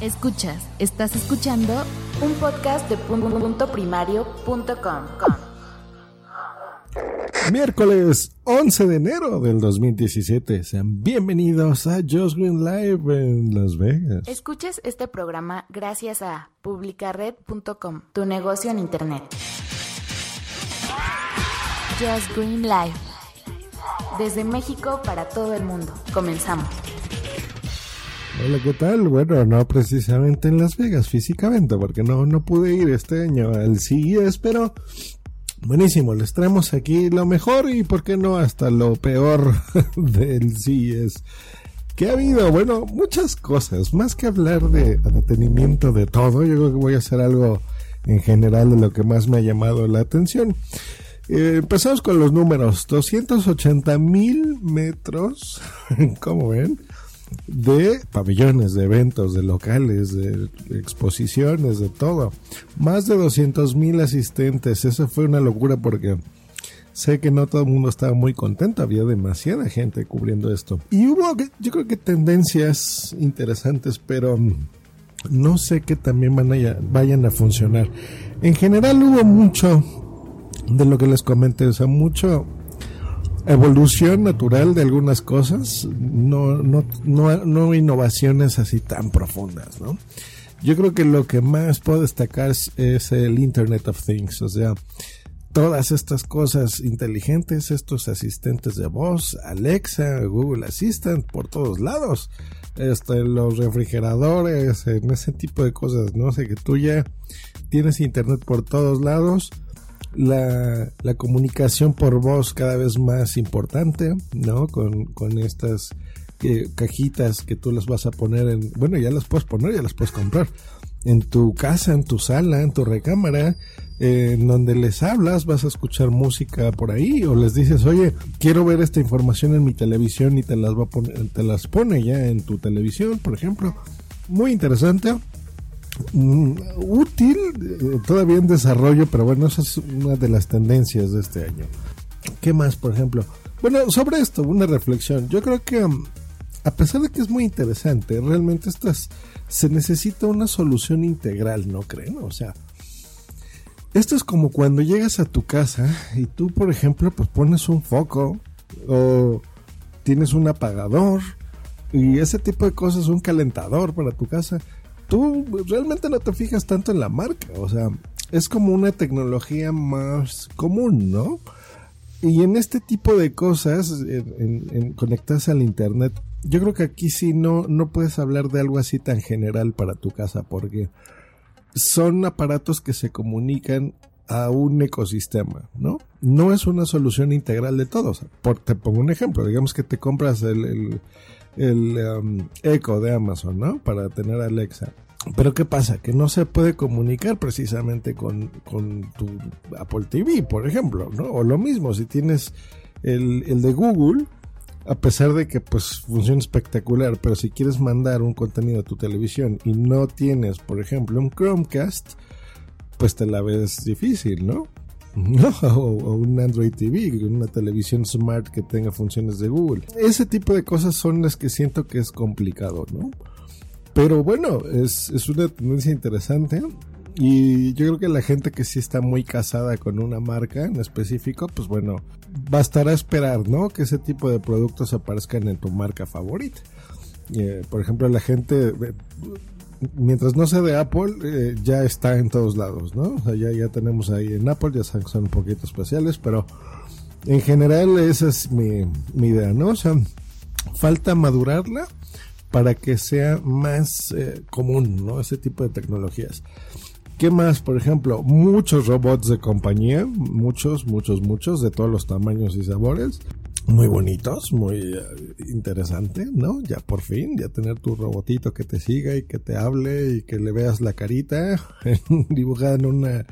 Escuchas, estás escuchando un podcast de punto. Miércoles 11 de enero del 2017. Sean bienvenidos a Just Green Live en Las Vegas. Escuchas este programa gracias a publicared.com, tu negocio en internet. Just Green Live. Desde México para todo el mundo. Comenzamos. Hola, ¿qué tal? Bueno, no precisamente en Las Vegas físicamente, porque no, no pude ir este año al CES, pero buenísimo, les traemos aquí lo mejor y, ¿por qué no?, hasta lo peor del CES. ¿Qué ha habido? Bueno, muchas cosas, más que hablar de detenimiento de todo, yo creo que voy a hacer algo en general de lo que más me ha llamado la atención. Eh, empezamos con los números, 280 mil metros, como ven, de pabellones, de eventos, de locales, de exposiciones, de todo. Más de 200 mil asistentes. Eso fue una locura porque sé que no todo el mundo estaba muy contento. Había demasiada gente cubriendo esto. Y hubo, yo creo que tendencias interesantes, pero no sé que también van a, vayan a funcionar. En general hubo mucho de lo que les comenté, o sea, mucho evolución natural de algunas cosas, no, no, no, no innovaciones así tan profundas, ¿no? Yo creo que lo que más puedo destacar es, el Internet of Things, o sea, todas estas cosas inteligentes, estos asistentes de voz, Alexa, Google Assistant, por todos lados, este, los refrigeradores, en ese tipo de cosas, no sé, que tú ya tienes Internet por todos lados, la, la, comunicación por voz cada vez más importante, ¿no? Con, con estas eh, cajitas que tú las vas a poner en, bueno, ya las puedes poner, ya las puedes comprar en tu casa, en tu sala, en tu recámara, eh, en donde les hablas, vas a escuchar música por ahí o les dices, oye, quiero ver esta información en mi televisión y te las va a poner, te las pone ya en tu televisión, por ejemplo. Muy interesante. Mm, útil, eh, todavía en desarrollo, pero bueno, esa es una de las tendencias de este año. ¿Qué más, por ejemplo? Bueno, sobre esto, una reflexión. Yo creo que um, a pesar de que es muy interesante, realmente estas se necesita una solución integral, ¿no creen? O sea, esto es como cuando llegas a tu casa y tú, por ejemplo, pues pones un foco o tienes un apagador y ese tipo de cosas, un calentador para tu casa tú realmente no te fijas tanto en la marca, o sea, es como una tecnología más común, ¿no? Y en este tipo de cosas, en, conectarse al internet, yo creo que aquí sí no, no puedes hablar de algo así tan general para tu casa, porque son aparatos que se comunican a un ecosistema, ¿no? No es una solución integral de todos. Por, te pongo un ejemplo, digamos que te compras el el um, Echo de Amazon, ¿no? Para tener Alexa. Pero ¿qué pasa? Que no se puede comunicar precisamente con, con tu Apple TV, por ejemplo, ¿no? O lo mismo, si tienes el, el de Google, a pesar de que pues funciona espectacular, pero si quieres mandar un contenido a tu televisión y no tienes, por ejemplo, un Chromecast, pues te la ves difícil, ¿no? No, o, un Android TV, una televisión smart que tenga funciones de Google. Ese tipo de cosas son las que siento que es complicado, ¿no? Pero bueno, es, es una tendencia interesante. Y yo creo que la gente que sí está muy casada con una marca en específico, pues bueno, bastará esperar, ¿no? Que ese tipo de productos aparezcan en tu marca favorita. Eh, por ejemplo, la gente mientras no sea de Apple, eh, ya está en todos lados, ¿no? O sea, ya, ya tenemos ahí en Apple, ya son, un poquito especiales, pero en general esa es mi, idea, ¿no? O sea, falta madurarla para que sea más eh, común, ¿no? Ese tipo de tecnologías. ¿Qué más? Por ejemplo, muchos robots de compañía, muchos, muchos, muchos, de todos los tamaños y sabores. Muy bonitos, muy eh, interesante, ¿no? Ya por fin, ya tener tu robotito que te siga y que te hable y que le veas la carita dibujada en una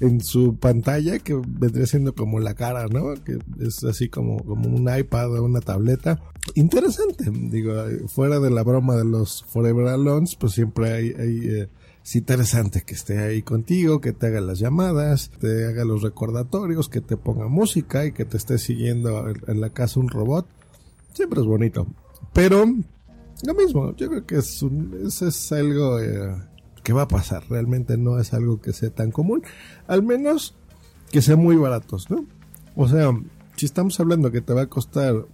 en su pantalla que vendría siendo como la cara, ¿no? Que es así como, como un iPad o una tableta. Interesante, digo, fuera de la broma de los Forever Alones, pues siempre hay, hay eh, es interesante que esté ahí contigo, que te haga las llamadas, te haga los recordatorios, que te ponga música y que te esté siguiendo en, la casa un robot. Siempre es bonito. Pero lo mismo, yo creo que es, eso es algo eh, que va a pasar. Realmente no es algo que sea tan común. Al menos que sean muy baratos, ¿no? O sea, si estamos hablando que te va a costar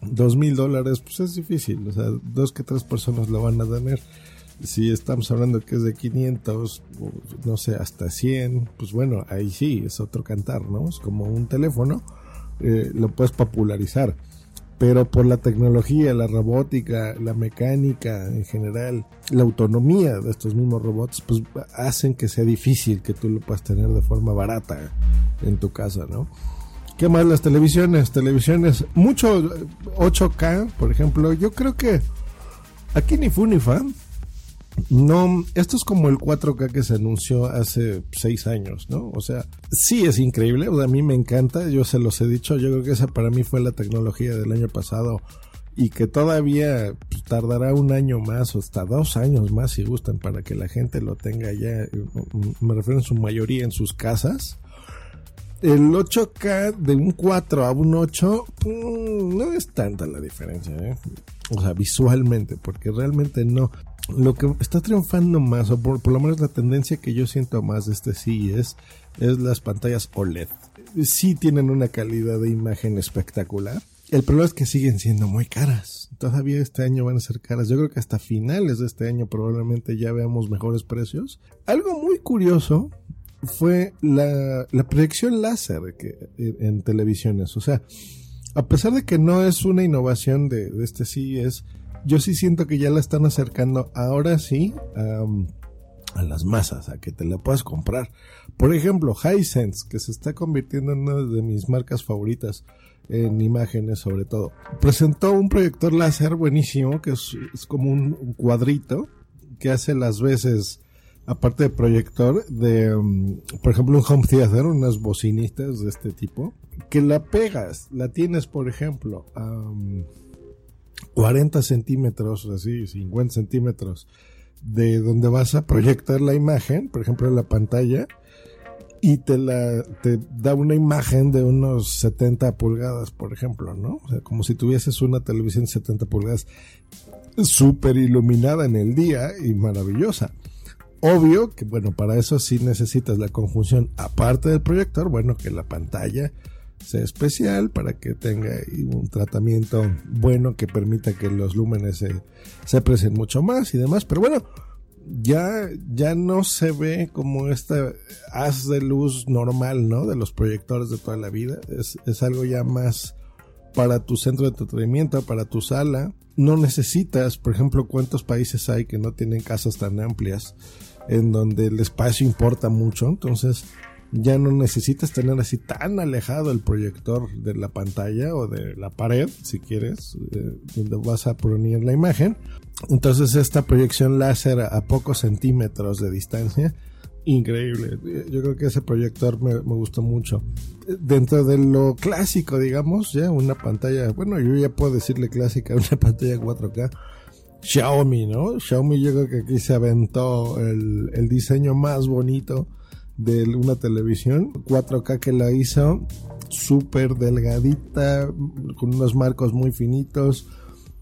dos mil dólares, pues es difícil. O sea, dos que tres personas lo van a tener si estamos hablando que es de 500, no sé, hasta 100, pues bueno, ahí sí, es otro cantar, ¿no? Es como un teléfono, eh, lo puedes popularizar. Pero por la tecnología, la robótica, la mecánica en general, la autonomía de estos mismos robots, pues hacen que sea difícil que tú lo puedas tener de forma barata en tu casa, ¿no? ¿Qué más las televisiones? Televisiones, mucho 8K, por ejemplo. Yo creo que aquí ni fu ni fa no, esto es como el 4K que se anunció hace seis años, ¿no? O sea, sí es increíble, o a mí me encanta, yo se los he dicho, yo creo que esa para mí fue la tecnología del año pasado y que todavía pues, tardará un año más o hasta dos años más si gustan para que la gente lo tenga ya, me refiero en su mayoría en sus casas. El 8K de un 4 a un 8 mm, no es tanta la diferencia, ¿eh? O sea, visualmente, porque realmente no lo que está triunfando más, o por, lo menos la tendencia que yo siento más de este sí es, es las pantallas OLED. Sí tienen una calidad de imagen espectacular. El problema es que siguen siendo muy caras. Todavía este año van a ser caras. Yo creo que hasta finales de este año probablemente ya veamos mejores precios. Algo muy curioso fue la, proyección láser que, en, televisiones. O sea, a pesar de que no es una innovación de, de este sí, es yo sí siento que ya la están acercando ahora sí a las masas, a que te la puedas comprar. Por ejemplo, Hisense, que se está convirtiendo en una de mis marcas favoritas en imágenes sobre todo, presentó un proyector láser buenísimo que es, como un, cuadrito que hace las veces aparte de proyector, de, por ejemplo, un home theater, unas bocinitas de este tipo, que la pegas, la tienes, por ejemplo, 40 centímetros, así, 50 centímetros de donde vas a proyectar la imagen, por ejemplo, la pantalla, y te la te da una imagen de unos 70 pulgadas, por ejemplo, ¿no? Sea, como si tuvieses una televisión de 70 pulgadas súper iluminada en el día y maravillosa. Obvio que, bueno, para eso sí necesitas la conjunción, aparte del proyector, bueno, que la pantalla sea especial para que tenga un tratamiento bueno que permita que los lúmenes se, se mucho más y demás. Pero bueno, ya, ya no se ve como esta haz de luz normal, ¿no? De los proyectores de toda la vida. Es, es algo ya más para tu centro de entretenimiento, para tu sala. No necesitas, por ejemplo, cuántos países hay que no tienen casas tan amplias en donde el espacio importa mucho. Entonces, ya no necesitas tener así tan alejado el proyector de la pantalla o de la pared, si quieres, eh, donde vas a poner la imagen. Entonces esta proyección láser a pocos centímetros de distancia, increíble. Yo creo que ese proyector me, me gustó mucho. Dentro de lo clásico, digamos, ya una pantalla, bueno, yo ya puedo decirle clásica, una pantalla 4K. Xiaomi, ¿no? Xiaomi yo creo que aquí se aventó el, el diseño más bonito de una televisión 4K que la hizo súper delgadita, con unos marcos muy finitos.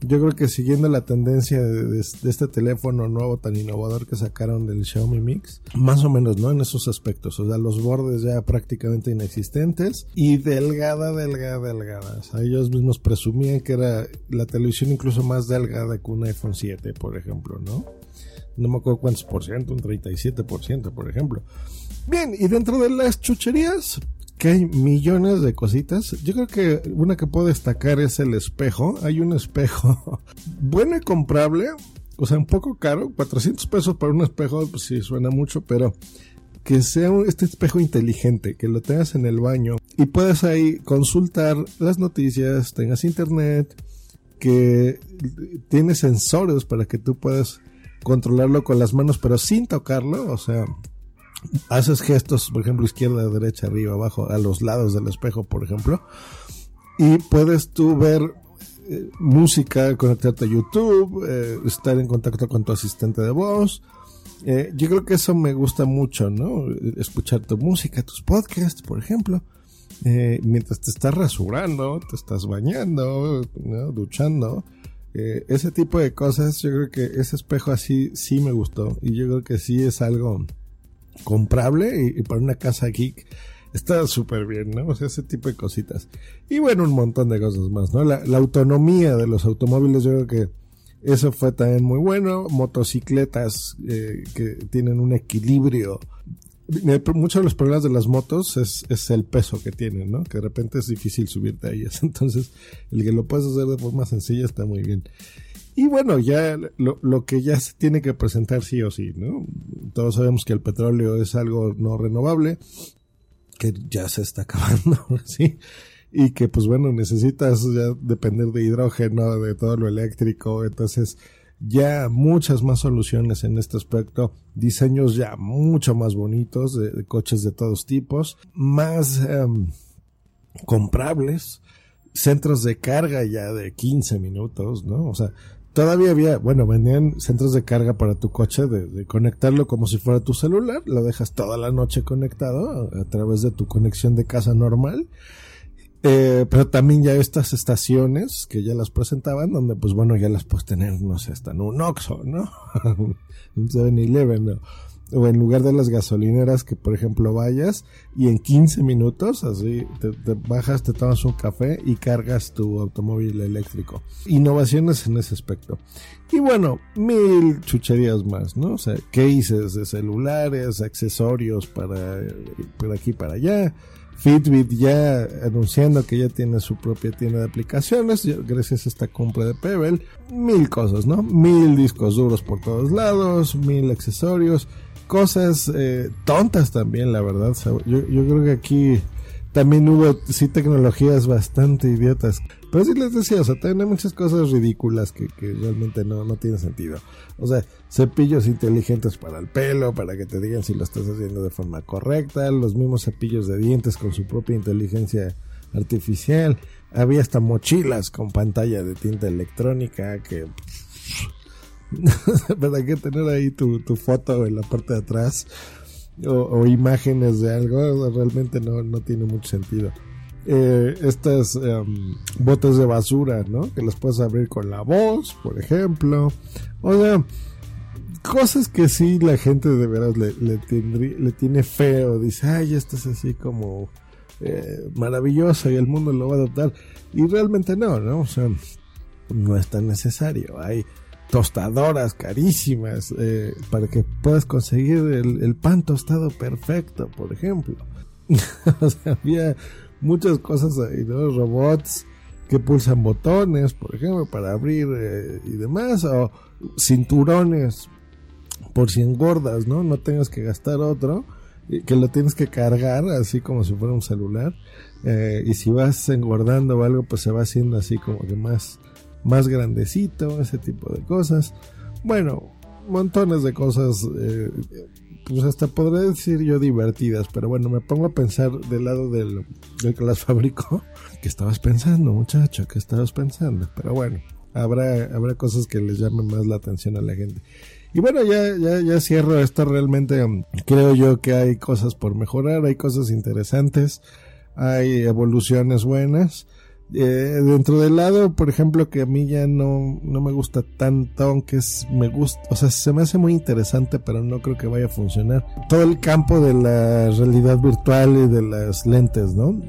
Yo creo que siguiendo la tendencia de, este teléfono nuevo tan innovador que sacaron del Xiaomi Mix, más o menos, ¿no? En esos aspectos, o sea, los bordes ya prácticamente inexistentes y delgada, delgada, delgada. O sea, ellos mismos presumían que era la televisión incluso más delgada que un iPhone 7, por ejemplo, ¿no? No me acuerdo cuántos por ciento, un 37%, por ejemplo. Bien, y dentro de las chucherías, que hay millones de cositas. Yo creo que una que puedo destacar es el espejo. Hay un espejo bueno y comprable, o sea, un poco caro, 400 pesos para un espejo, pues sí suena mucho, pero que sea un, este espejo inteligente, que lo tengas en el baño y puedas ahí consultar las noticias, tengas internet, que tiene sensores para que tú puedas controlarlo con las manos, pero sin tocarlo, o sea, haces gestos, por ejemplo, izquierda, derecha, arriba, abajo, a los lados del espejo, por ejemplo, y puedes tú ver eh, música, conectarte a YouTube, eh, estar en contacto con tu asistente de voz. Eh, yo creo que eso me gusta mucho, ¿no? Escuchar tu música, tus podcasts, por ejemplo. mientras te estás rasurando, te estás bañando, duchando, ese tipo de cosas, yo creo que ese espejo así sí me gustó y yo creo que sí es algo comprable y, para una casa geek está súper bien, ¿no? O sea, ese tipo de cositas. Y bueno, un montón de cosas más, ¿no? La, autonomía de los automóviles, yo creo que eso fue también muy bueno. Motocicletas eh, que tienen un equilibrio. Muchos de los problemas de las motos es, es, el peso que tienen, ¿no? Que de repente es difícil subirte a ellas. Entonces, el que lo puedes hacer de forma sencilla está muy bien. Y bueno, ya lo, que ya se tiene que presentar sí o sí, ¿no? Todos sabemos que el petróleo es algo no renovable, que ya se está acabando, ¿sí? Y que pues bueno, necesitas ya depender de hidrógeno, de todo lo eléctrico, entonces ya muchas más soluciones en este aspecto, diseños ya mucho más bonitos de, coches de todos tipos, más em, comprables, centros de carga ya de 15 minutos, ¿no? O sea, Todavía había, bueno, venían centros de carga para tu coche, de, conectarlo como si fuera tu celular, lo dejas toda la noche conectado a, través de tu conexión de casa normal. Eh, pero también ya estas estaciones que ya las presentaban, donde pues bueno, ya las puedes tener, no sé, hasta en un Oxxo, ¿no? un 7-Eleven, ¿no? O en lugar de las gasolineras que por ejemplo vayas y en 15 minutos así te, bajas, te tomas un café y cargas tu automóvil eléctrico. Innovaciones en ese aspecto. Y bueno, mil chucherías más, ¿no? O sea, cases de celulares, accesorios para por aquí para allá. Fitbit ya anunciando que ya tiene su propia tienda de aplicaciones gracias a esta compra de Pebble. Mil cosas, ¿no? Mil discos duros por todos lados, mil accesorios cosas eh, tontas también, la verdad. yo, creo que aquí también hubo, sí, tecnologías bastante idiotas. Pero sí les decía, o sea, también hay muchas cosas ridículas que, realmente no, no tienen sentido. O sea, cepillos inteligentes para el pelo, para que te digan si lo estás haciendo de forma correcta, los mismos cepillos de dientes con su propia inteligencia artificial. Había hasta mochilas con pantalla de tinta electrónica que ¿Para qué tener ahí tu, foto en la parte de atrás? O, imágenes de algo, realmente no, no tiene mucho sentido. Eh, estas em, botes de basura, ¿no? Que las puedes abrir con la voz, por ejemplo. O sea, cosas que sí la gente de veras le, le, tiene feo. Dice, ay, esto es así como eh, maravilloso y el mundo lo va a adoptar. Y realmente no, ¿no? O sea, no es tan necesario. Hay tostadoras carísimas eh, para que puedas conseguir el, pan tostado perfecto, por ejemplo. había muchas cosas ahí, ¿no? Robots que pulsan botones, por ejemplo, para abrir eh, y demás, o cinturones por si engordas, ¿no? No tengas que gastar otro, que lo tienes que cargar así como si fuera un celular. Eh, y si vas engordando o algo, pues se va haciendo así como que más más grandecito, ese tipo de cosas. Bueno, montones de cosas, eh, pues hasta podría decir yo divertidas, pero bueno, me pongo a pensar del lado del, que las fabricó. ¿Qué estabas pensando, muchacho? ¿Qué estabas pensando? Pero bueno, habrá, habrá cosas que les llamen más la atención a la gente. Y bueno, ya, ya, ya cierro esto. Realmente creo yo que hay cosas por mejorar, hay cosas interesantes, hay evoluciones buenas. Eh, dentro del lado, por ejemplo, que a mí ya no, no me gusta tanto, aunque es, me gusta, o sea, se me hace muy interesante, pero no creo que vaya a funcionar. Todo el campo de la realidad virtual y de las lentes, ¿no?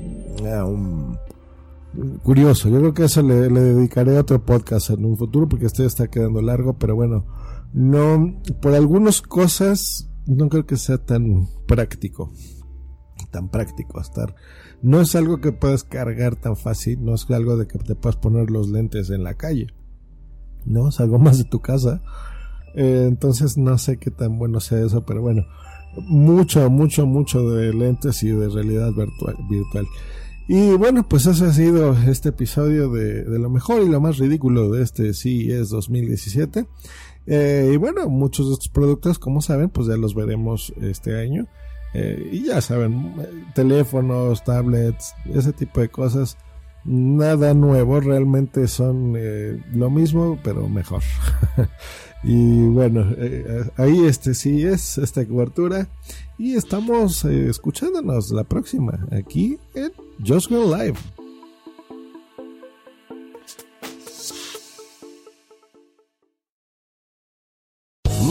curioso, yo creo que eso le, le dedicaré a otro podcast en un futuro, porque este está quedando largo, pero bueno, no, por algunas cosas, no creo que sea tan práctico, tan práctico estar no es algo que puedas cargar tan fácil, no es algo de que te puedas poner los lentes en la calle, no, es algo más de tu casa. Eh, entonces no sé qué tan bueno sea eso, pero bueno, mucho, mucho, mucho de lentes y de realidad virtual. virtual. Y bueno, pues ese ha sido este episodio de, lo mejor y lo más ridículo de este CES 2017. Eh, y bueno, muchos de estos productos, como saben, pues ya los veremos este año. Eh, y ya saben, teléfonos, tablets, ese tipo de cosas, nada nuevo, realmente son eh, lo mismo, pero mejor. y bueno, eh, ahí este sí es esta cobertura. Y estamos escuchándonos la próxima aquí en Just Go Live.